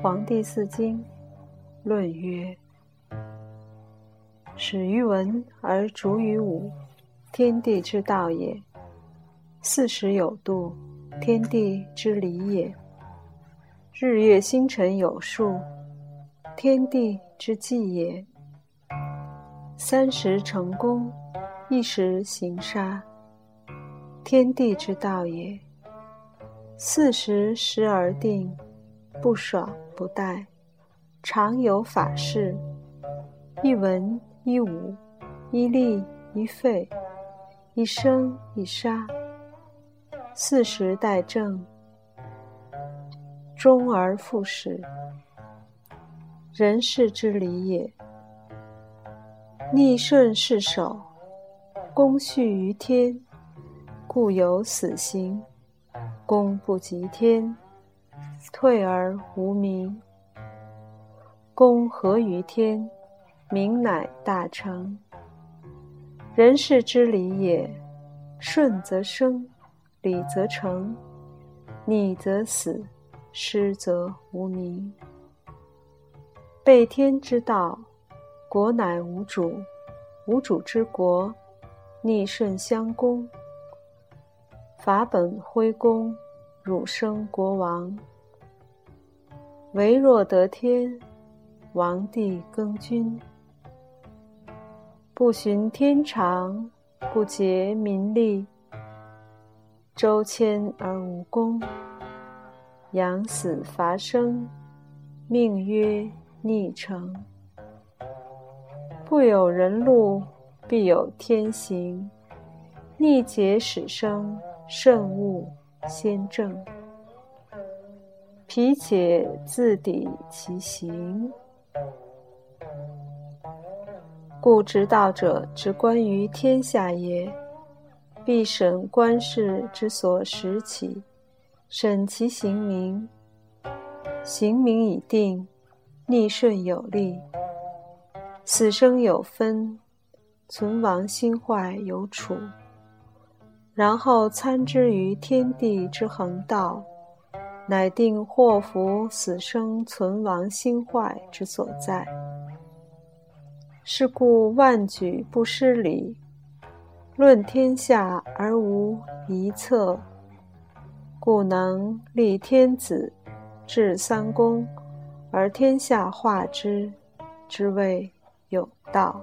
黄帝四经论曰：“始于文而逐于武，天地之道也；四时有度，天地之理也；日月星辰有数，天地之纪也；三时成功，一时行杀，天地之道也；四时时而定。”不爽不怠，常有法事。一文一武，一利一废，一生一杀。四时待正，终而复始。人事之理也。逆顺是守，功序于天，故有死刑。功不及天。退而无名，功合于天，名乃大成。人事之理也：顺则生，理则成；逆则死，失则无名。背天之道，国乃无主；无主之国，逆顺相攻。法本恢公，汝生国王。唯若得天，王帝更君，不循天常，不竭民力，周迁而无功，养死伐生，命曰逆成。不有人路，必有天行。逆节始生，慎勿先正。脾且自抵其行，故执道者之观于天下也，必审观事之所始起，审其行名。行名已定，逆顺有力，死生有分，存亡兴坏有处，然后参之于天地之恒道。乃定祸福死生存亡兴坏之所在。是故万举不失礼，论天下而无一策，故能立天子，治三公，而天下化之，之谓有道。